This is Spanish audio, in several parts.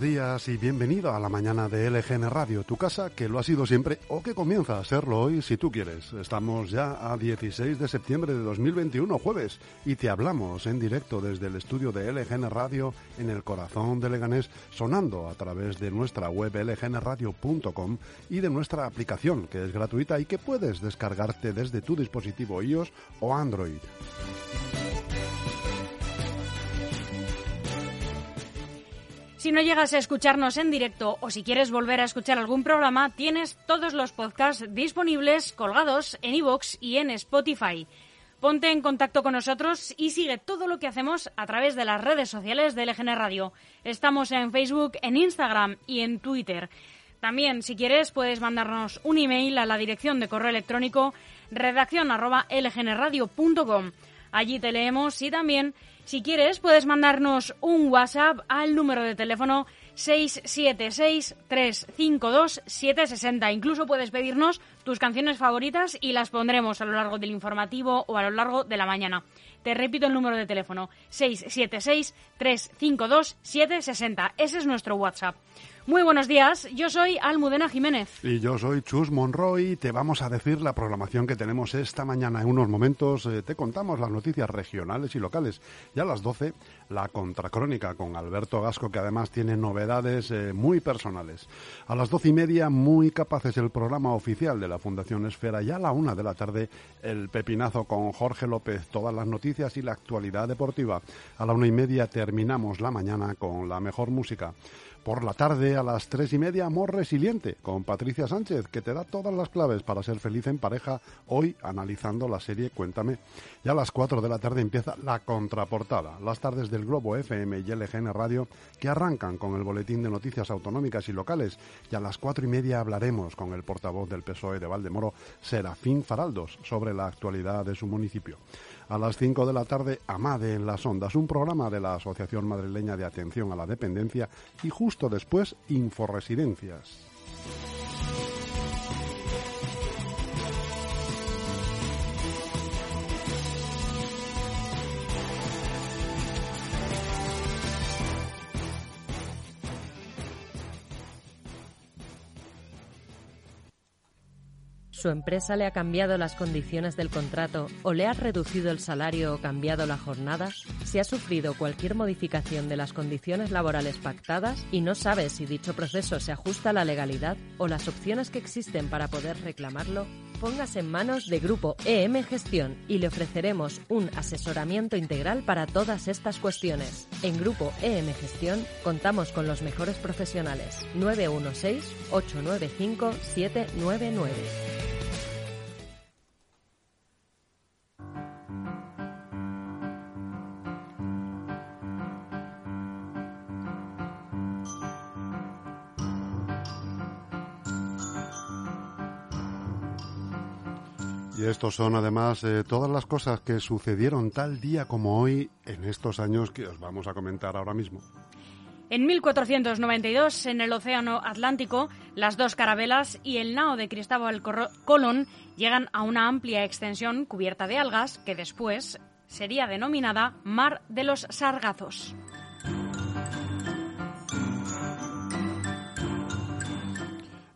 Buenos días y bienvenido a la mañana de LGN Radio, tu casa que lo ha sido siempre o que comienza a serlo hoy si tú quieres. Estamos ya a 16 de septiembre de 2021, jueves, y te hablamos en directo desde el estudio de LGN Radio en el corazón de Leganés, sonando a través de nuestra web lgnradio.com y de nuestra aplicación que es gratuita y que puedes descargarte desde tu dispositivo iOS o Android. Si no llegas a escucharnos en directo o si quieres volver a escuchar algún programa, tienes todos los podcasts disponibles colgados en iVoox y en Spotify. Ponte en contacto con nosotros y sigue todo lo que hacemos a través de las redes sociales de LGN Radio. Estamos en Facebook, en Instagram y en Twitter. También, si quieres, puedes mandarnos un email a la dirección de correo electrónico redacción arroba lgnradio.com. Allí te leemos y también si quieres, puedes mandarnos un WhatsApp al número de teléfono 676-352-760. Incluso puedes pedirnos tus canciones favoritas y las pondremos a lo largo del informativo o a lo largo de la mañana. Te repito el número de teléfono 676-352-760. Ese es nuestro WhatsApp. Muy buenos días, yo soy Almudena Jiménez. Y yo soy Chus Monroy te vamos a decir la programación que tenemos esta mañana. En unos momentos eh, te contamos las noticias regionales y locales. Y a las 12, la contracrónica con Alberto Gasco, que además tiene novedades eh, muy personales. A las doce y media, muy capaces el programa oficial de la Fundación Esfera. Y a la una de la tarde, el pepinazo con Jorge López, todas las noticias y la actualidad deportiva. A la una y media terminamos la mañana con la mejor música. Por la tarde, a las tres y media, Amor Resiliente, con Patricia Sánchez, que te da todas las claves para ser feliz en pareja, hoy analizando la serie Cuéntame. Y a las cuatro de la tarde empieza la contraportada, las tardes del Globo FM y LGN Radio, que arrancan con el boletín de noticias autonómicas y locales. Y a las cuatro y media hablaremos con el portavoz del PSOE de Valdemoro, Serafín Faraldos, sobre la actualidad de su municipio a las 5 de la tarde Amade en las Ondas, un programa de la Asociación Madrileña de Atención a la Dependencia y justo después Inforesidencias. Su empresa le ha cambiado las condiciones del contrato o le ha reducido el salario o cambiado la jornada, si ha sufrido cualquier modificación de las condiciones laborales pactadas y no sabe si dicho proceso se ajusta a la legalidad o las opciones que existen para poder reclamarlo, póngase en manos de Grupo EM Gestión y le ofreceremos un asesoramiento integral para todas estas cuestiones. En Grupo EM Gestión contamos con los mejores profesionales. 916-895-799. Y estos son además eh, todas las cosas que sucedieron tal día como hoy en estos años que os vamos a comentar ahora mismo. En 1492, en el Océano Atlántico, las dos carabelas y el nao de Cristóbal Colón llegan a una amplia extensión cubierta de algas que después sería denominada Mar de los Sargazos.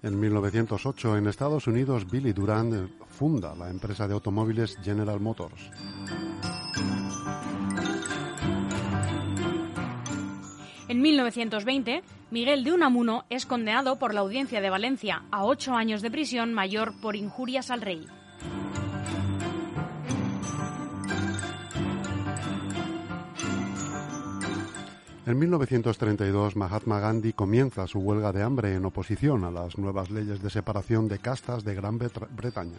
En 1908, en Estados Unidos, Billy Durant funda la empresa de automóviles General Motors. 1920, Miguel de Unamuno es condenado por la Audiencia de Valencia a ocho años de prisión mayor por injurias al rey. En 1932, Mahatma Gandhi comienza su huelga de hambre en oposición a las nuevas leyes de separación de castas de Gran Bretaña.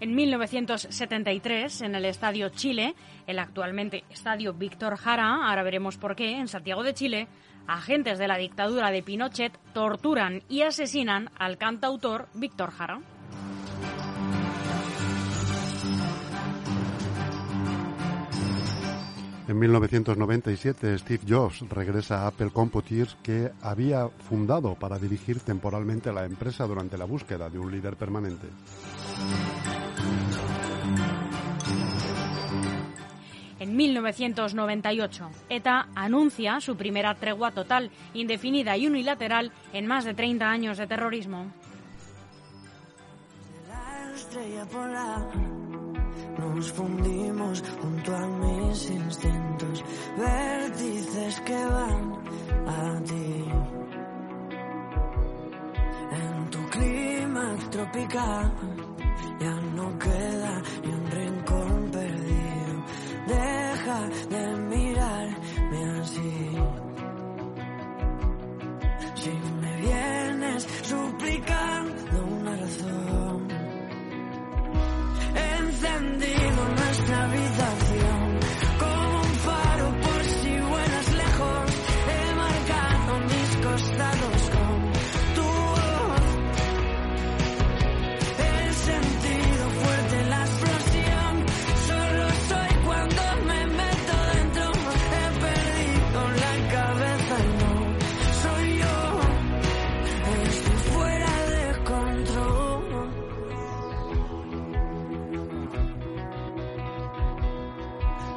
En 1973, en el Estadio Chile, el actualmente Estadio Víctor Jara, ahora veremos por qué, en Santiago de Chile, agentes de la dictadura de Pinochet torturan y asesinan al cantautor Víctor Jara. En 1997, Steve Jobs regresa a Apple Computers que había fundado para dirigir temporalmente la empresa durante la búsqueda de un líder permanente. En 1998, ETA anuncia su primera tregua total, indefinida y unilateral en más de 30 años de terrorismo. Nos fundimos junto a mis instintos, vértices que van a ti. En tu clima tropical ya no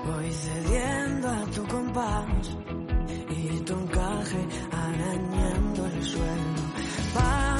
Voy cediendo a tu compás y tu encaje arañando el suelo.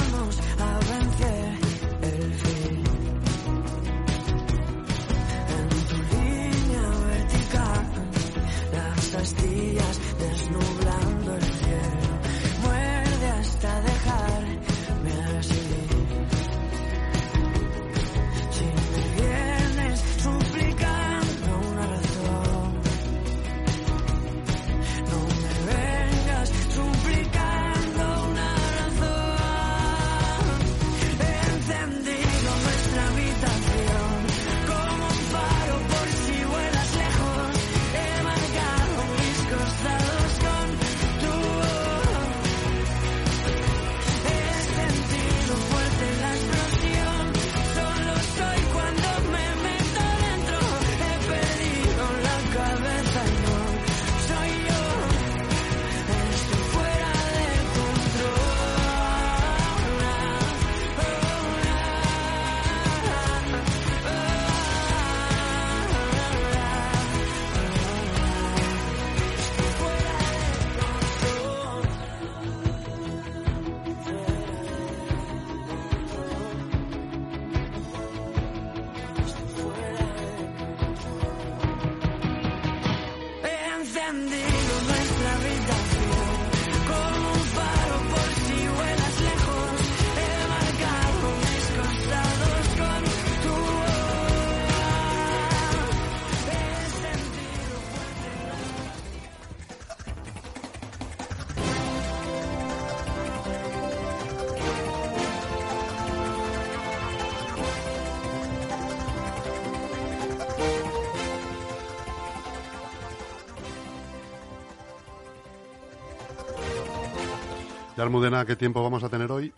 ¿Qué tiempo vamos a tener hoy?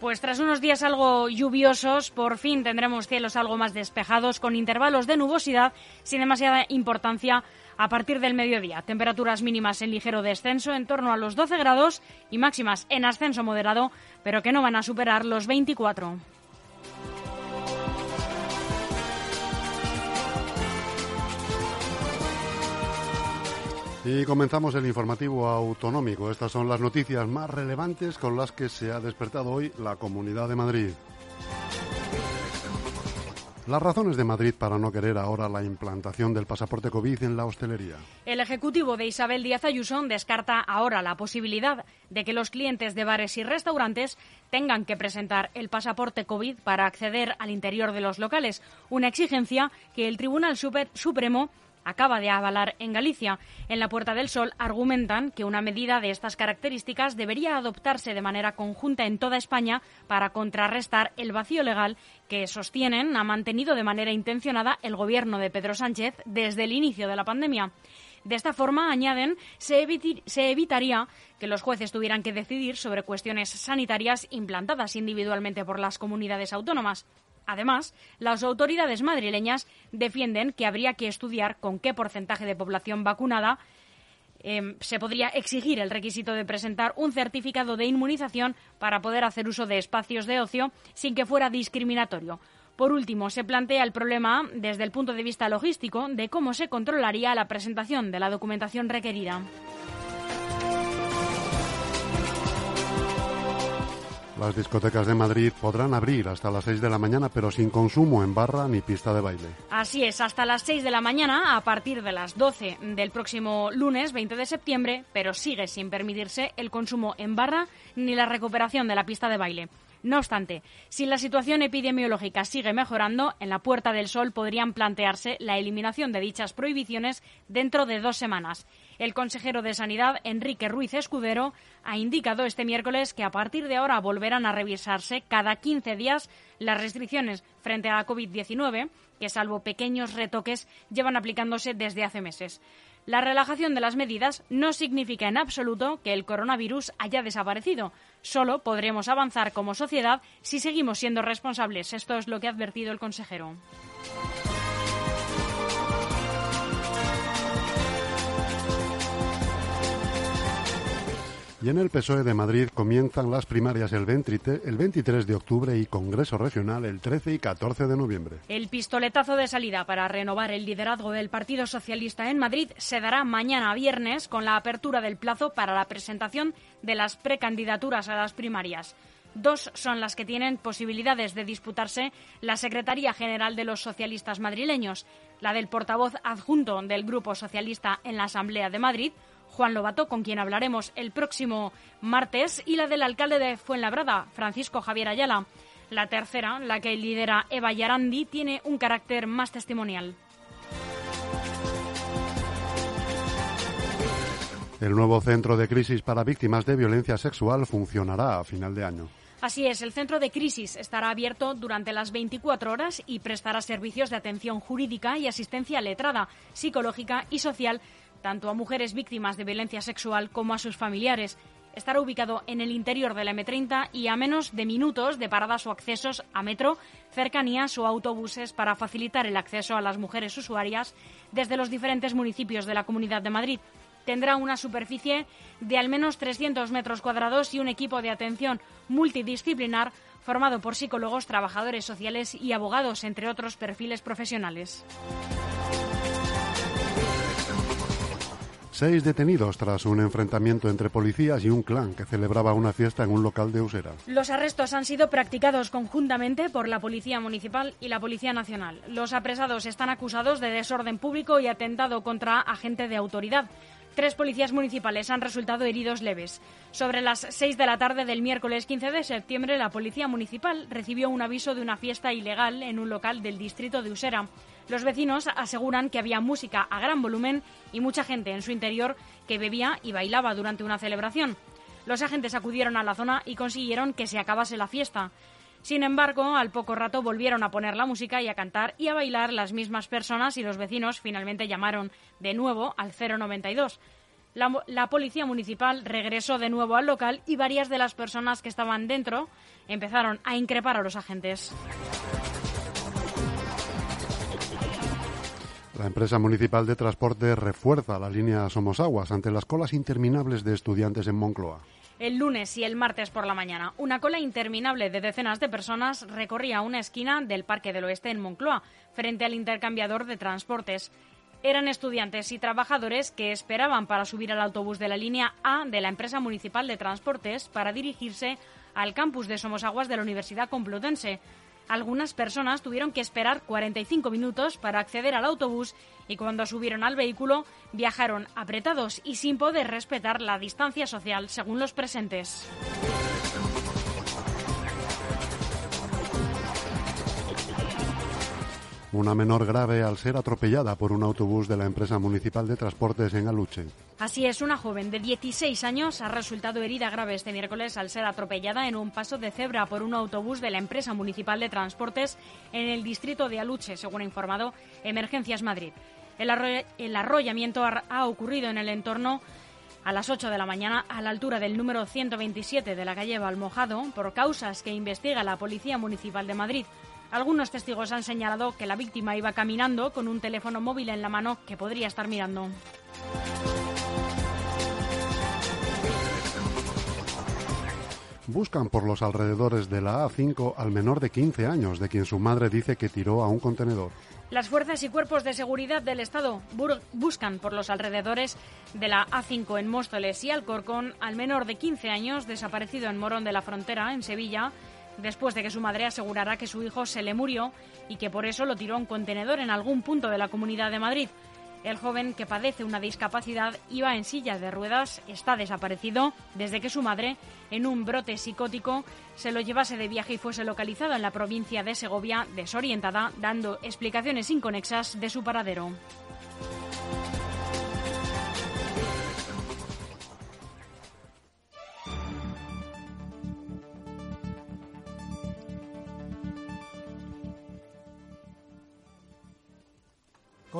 Pues tras unos días algo lluviosos, por fin tendremos cielos algo más despejados, con intervalos de nubosidad sin demasiada importancia a partir del mediodía. Temperaturas mínimas en ligero descenso, en torno a los 12 grados, y máximas en ascenso moderado, pero que no van a superar los 24. Y comenzamos el informativo autonómico. Estas son las noticias más relevantes con las que se ha despertado hoy la Comunidad de Madrid. Las razones de Madrid para no querer ahora la implantación del pasaporte COVID en la hostelería. El Ejecutivo de Isabel Díaz Ayuso descarta ahora la posibilidad de que los clientes de bares y restaurantes tengan que presentar el pasaporte COVID para acceder al interior de los locales, una exigencia que el Tribunal Supremo acaba de avalar en Galicia. En la Puerta del Sol argumentan que una medida de estas características debería adoptarse de manera conjunta en toda España para contrarrestar el vacío legal que sostienen ha mantenido de manera intencionada el gobierno de Pedro Sánchez desde el inicio de la pandemia. De esta forma, añaden, se, se, evitaría que los jueces tuvieran que decidir sobre cuestiones sanitarias implantadas individualmente por las comunidades autónomas. Además, las autoridades madrileñas defienden que habría que estudiar con qué porcentaje de población vacunada em, se podría exigir el requisito de presentar un certificado de inmunización para poder hacer uso de espacios de ocio sin que fuera discriminatorio. Por último, se plantea el problema desde el punto de vista logístico de cómo se controlaría la presentación de la documentación requerida. Las discotecas de Madrid podrán abrir hasta las 6 de la mañana, pero sin consumo en barra ni pista de baile. Así es, hasta las 6 de la mañana, a partir de las 12 del próximo lunes 20 de septiembre, pero sigue sin permitirse el consumo en barra ni la recuperación de la pista de baile. No obstante, si la situación epidemiológica sigue mejorando, en la Puerta del Sol podrían plantearse la eliminación de dichas prohibiciones dentro de dos semanas. El consejero de Sanidad, Enrique Ruiz Escudero, ha indicado este miércoles que a partir de ahora volverán a revisarse cada 15 días las restricciones frente a la COVID-19, que salvo pequeños retoques llevan aplicándose desde hace meses. La relajación de las medidas no significa en absoluto que el coronavirus haya desaparecido. Solo podremos avanzar como sociedad si seguimos siendo responsables. Esto es lo que ha advertido el consejero. Y en el PSOE de Madrid comienzan las primarias el 23 de octubre y Congreso Regional el 13 y 14 de noviembre. El pistoletazo de salida para renovar el liderazgo del Partido Socialista en Madrid se dará mañana viernes con la apertura del plazo para la presentación de las precandidaturas a las primarias. Dos son las que tienen posibilidades de disputarse la Secretaría General de los Socialistas madrileños, la del portavoz adjunto del Grupo Socialista en la Asamblea de Madrid, Juan Lobato, con quien hablaremos el próximo martes, y la del alcalde de Fuenlabrada, Francisco Javier Ayala. La tercera, la que lidera Eva Yarandi, tiene un carácter más testimonial. El nuevo centro de crisis para víctimas de violencia sexual funcionará a final de año. Así es, el centro de crisis estará abierto durante las 24 horas y prestará servicios de atención jurídica y asistencia letrada, psicológica y social tanto a mujeres víctimas de violencia sexual como a sus familiares. Estará ubicado en el interior de la M30 y a menos de minutos de paradas o accesos a metro, cercanías o autobuses para facilitar el acceso a las mujeres usuarias desde los diferentes municipios de la Comunidad de Madrid. Tendrá una superficie de al menos 300 metros cuadrados y un equipo de atención multidisciplinar formado por psicólogos, trabajadores sociales y abogados, entre otros perfiles profesionales. Seis detenidos tras un enfrentamiento entre policías y un clan que celebraba una fiesta en un local de Usera. Los arrestos han sido practicados conjuntamente por la Policía Municipal y la Policía Nacional. Los apresados están acusados de desorden público y atentado contra agente de autoridad. Tres policías municipales han resultado heridos leves. Sobre las seis de la tarde del miércoles 15 de septiembre, la Policía Municipal recibió un aviso de una fiesta ilegal en un local del distrito de Usera. Los vecinos aseguran que había música a gran volumen y mucha gente en su interior que bebía y bailaba durante una celebración. Los agentes acudieron a la zona y consiguieron que se acabase la fiesta. Sin embargo, al poco rato volvieron a poner la música y a cantar y a bailar las mismas personas y los vecinos finalmente llamaron de nuevo al 092. La, la, policía municipal regresó de nuevo al local y varias de las personas que estaban dentro empezaron a increpar a los agentes. La empresa municipal de transporte refuerza la línea Somosaguas ante las colas interminables de estudiantes en Moncloa. El lunes y el martes por la mañana, una cola interminable de decenas de personas recorría una esquina del Parque del Oeste en Moncloa, frente al intercambiador de transportes. Eran estudiantes y trabajadores que esperaban para subir al autobús de la línea A de la empresa municipal de transportes para dirigirse al campus de Somosaguas de la Universidad Complutense. Algunas personas tuvieron que esperar 45 minutos para acceder al autobús y cuando subieron al vehículo viajaron apretados y sin poder respetar la distancia social según los presentes. Una menor grave al ser atropellada por un autobús de la empresa municipal de transportes en Aluche. Así es, una joven de 16 años ha resultado herida grave este miércoles al ser atropellada en un paso de cebra por un autobús de la empresa municipal de transportes en el distrito de Aluche, según ha informado Emergencias Madrid. El, arrollamiento ha, ha ocurrido en el entorno a las 8 de la mañana a la altura del número 127 de la calle Balmojado por causas que investiga la Policía Municipal de Madrid. Algunos testigos han señalado que la víctima iba caminando con un teléfono móvil en la mano que podría estar mirando. Buscan por los alrededores de la A5 al menor de 15 años, de quien su madre dice que tiró a un contenedor. Las fuerzas y cuerpos de seguridad del Estado buscan por los alrededores de la A5 en Móstoles y Alcorcón al menor de 15 años desaparecido en Morón de la Frontera, en Sevilla, después de que su madre asegurara que su hijo se le murió y que por eso lo tiró a un contenedor en algún punto de la Comunidad de Madrid. El joven, que padece una discapacidad, iba en silla de ruedas, está desaparecido desde que su madre, en un brote psicótico, se lo llevase de viaje y fuese localizado en la provincia de Segovia, desorientada, dando explicaciones inconexas de su paradero.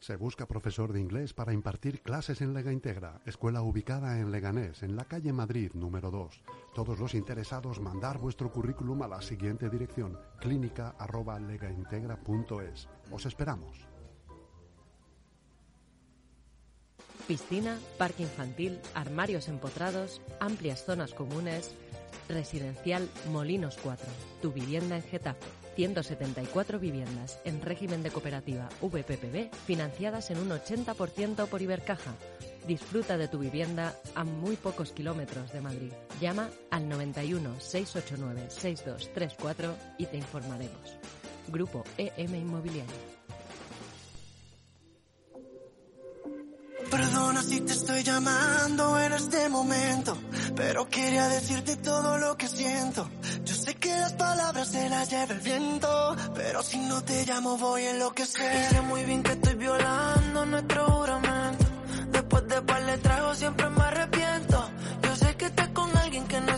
Se busca profesor de inglés para impartir clases en Lega Integra, escuela ubicada en Leganés, en la calle Madrid número 2. Todos los interesados mandar vuestro currículum a la siguiente dirección, clínica@legaintegra.es. Os esperamos. Piscina, parque infantil, armarios empotrados, amplias zonas comunes, residencial Molinos 4, tu vivienda en Getafe. 174 viviendas en régimen de cooperativa VPPB financiadas en un 80% por Ibercaja. Disfruta de tu vivienda a muy pocos kilómetros de Madrid. Llama al 91 689 6234 y te informaremos. Grupo EM Inmobiliario. Perdona si te estoy llamando en este momento, pero quería decirte todo lo que siento. Yo que las palabras se las lleva el viento, pero si no te llamo voy a enloquecer. Y sé muy bien que estoy violando nuestro juramento. Después de par le trago siempre me arrepiento. Yo sé que estás con alguien que no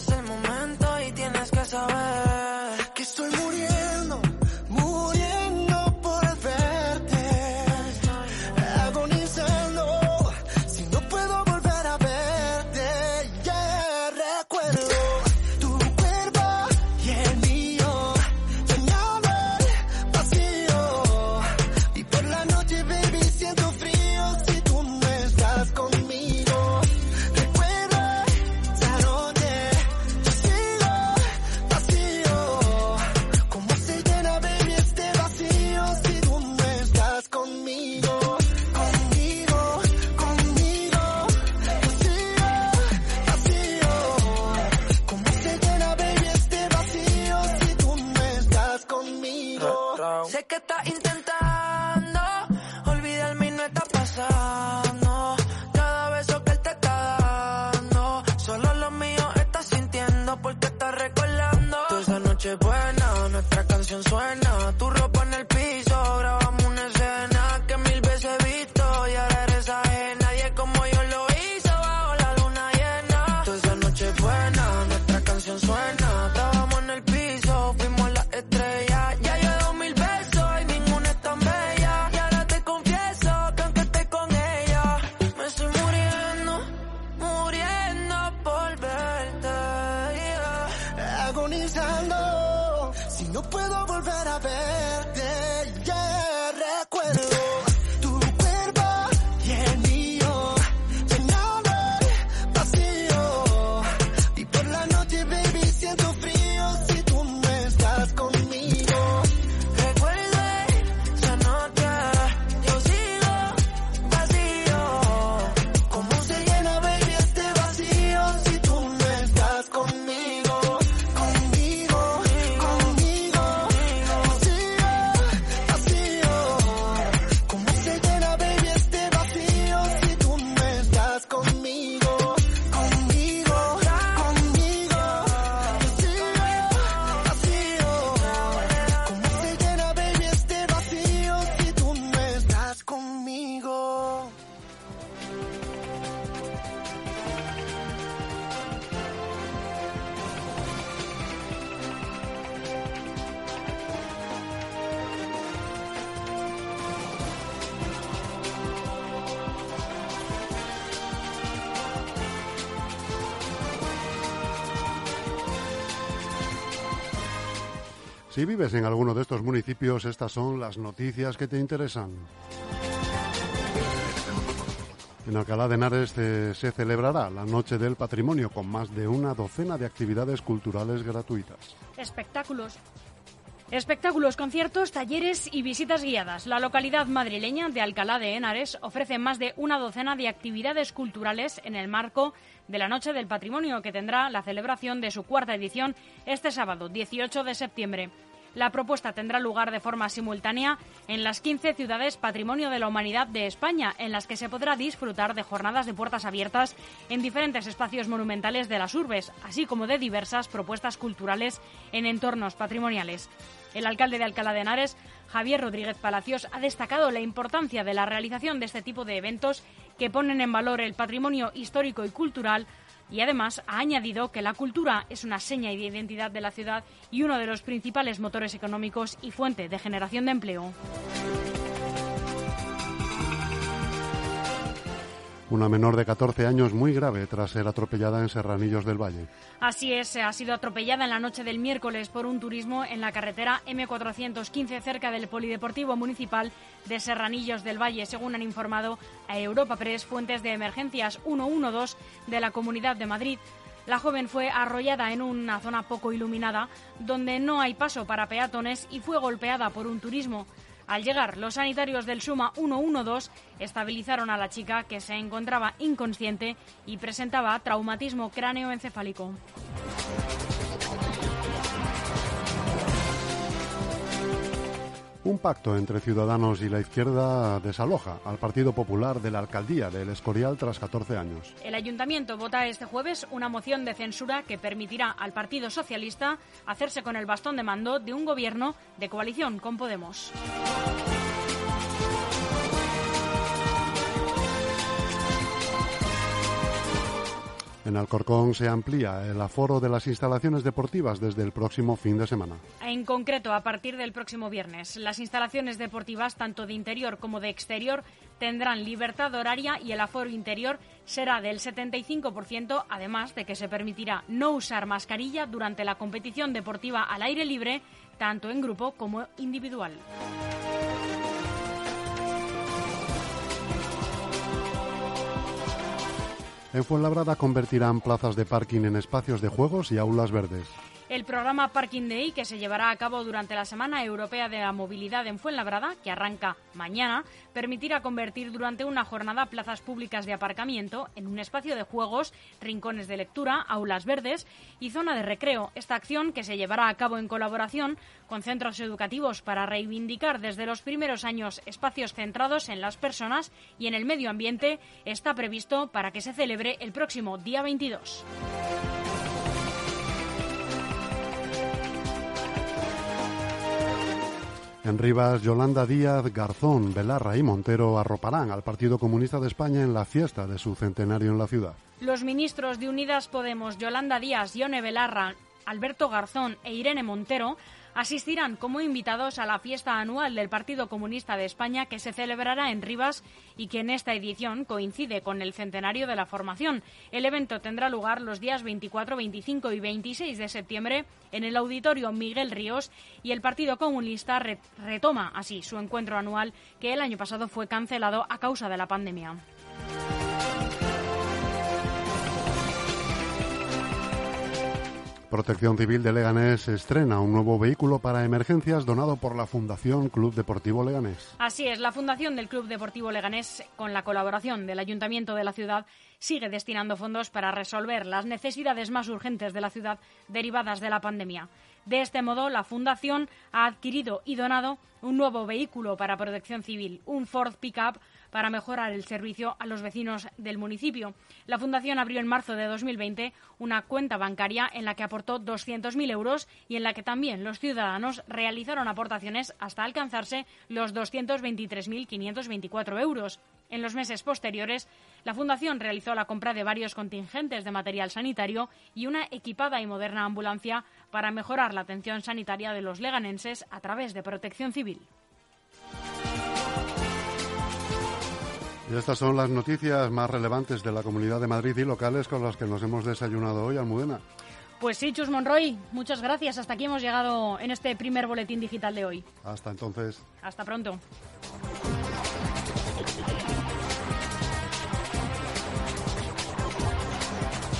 puedo volver a verte, Si vives en alguno de estos municipios, estas son las noticias que te interesan. En Alcalá de Henares se celebrará la Noche del Patrimonio con más de una docena de actividades culturales gratuitas. Espectáculos. Espectáculos, conciertos, talleres y visitas guiadas. La localidad madrileña de Alcalá de Henares ofrece más de una docena de actividades culturales en el marco de la Noche del Patrimonio, que tendrá la celebración de su cuarta edición este sábado, 18 de septiembre. La propuesta tendrá lugar de forma simultánea en las 15 ciudades Patrimonio de la Humanidad de España, en las que se podrá disfrutar de jornadas de puertas abiertas en diferentes espacios monumentales de las urbes, así como de diversas propuestas culturales en entornos patrimoniales. El alcalde de Alcalá de Henares, Javier Rodríguez Palacios, ha destacado la importancia de la realización de este tipo de eventos que ponen en valor el patrimonio histórico y cultural y además ha añadido que la cultura es una seña de identidad de la ciudad y uno de los principales motores económicos y fuente de generación de empleo. Una menor de 14 años muy grave tras ser atropellada en Serranillos del Valle. Así es, ha sido atropellada en la noche del miércoles por un turismo en la carretera M415 cerca del Polideportivo Municipal de Serranillos del Valle, según han informado a Europa Press fuentes de emergencias 112 de la Comunidad de Madrid. La joven fue arrollada en una zona poco iluminada donde no hay paso para peatones y fue golpeada por un turismo. Al llegar, los sanitarios del Suma 112 estabilizaron a la chica que se encontraba inconsciente y presentaba traumatismo cráneoencefálico. Un pacto entre Ciudadanos y la izquierda desaloja al Partido Popular de la alcaldía del Escorial tras 14 años. El ayuntamiento vota este jueves una moción de censura que permitirá al Partido Socialista hacerse con el bastón de mando de un gobierno de coalición con Podemos. En Alcorcón se amplía el aforo de las instalaciones deportivas desde el próximo fin de semana. En concreto, a partir del próximo viernes, las instalaciones deportivas, tanto de interior como de exterior, tendrán libertad horaria y el aforo interior será del 75%, además de que se permitirá no usar mascarilla durante la competición deportiva al aire libre, tanto en grupo como individual. En Fuenlabrada convertirán plazas de parking en espacios de juegos y aulas verdes. El programa Parking Day, que se llevará a cabo durante la Semana Europea de la Movilidad en Fuenlabrada, que arranca mañana, permitirá convertir durante una jornada plazas públicas de aparcamiento en un espacio de juegos, rincones de lectura, aulas verdes y zona de recreo. Esta acción, que se llevará a cabo en colaboración con centros educativos para reivindicar desde los primeros años espacios centrados en las personas y en el medio ambiente, está previsto para que se celebre el próximo día 22. En Rivas, Yolanda Díaz, Garzón, Belarra y Montero arroparán al Partido Comunista de España en la fiesta de su centenario en la ciudad. Los ministros de Unidas Podemos, Yolanda Díaz, Ione Belarra, Alberto Garzón e Irene Montero asistirán como invitados a la fiesta anual del Partido Comunista de España que se celebrará en Rivas y que en esta edición coincide con el centenario de la formación. El evento tendrá lugar los días 24, 25 y 26 de septiembre en el Auditorio Miguel Ríos y el Partido Comunista re retoma así su encuentro anual que el año pasado fue cancelado a causa de la pandemia. Protección Civil de Leganés estrena un nuevo vehículo para emergencias donado por la Fundación Club Deportivo Leganés. Así es, la Fundación del Club Deportivo Leganés, con la colaboración del Ayuntamiento de la ciudad, sigue destinando fondos para resolver las necesidades más urgentes de la ciudad derivadas de la pandemia. De este modo, la Fundación ha adquirido y donado un nuevo vehículo para protección civil, un Ford Pickup, para mejorar el servicio a los vecinos del municipio. La Fundación abrió en marzo de 2020 una cuenta bancaria en la que aportó 200.000 euros y en la que también los ciudadanos realizaron aportaciones hasta alcanzarse los 223.524 euros. En los meses posteriores, la Fundación realizó la compra de varios contingentes de material sanitario y una equipada y moderna ambulancia para mejorar la atención sanitaria de los leganenses a través de protección civil. Y estas son las noticias más relevantes de la Comunidad de Madrid y locales con las que nos hemos desayunado hoy, Almudena. Pues sí, Chus Monroy, muchas gracias. Hasta aquí hemos llegado en este primer boletín digital de hoy. Hasta entonces. Hasta pronto.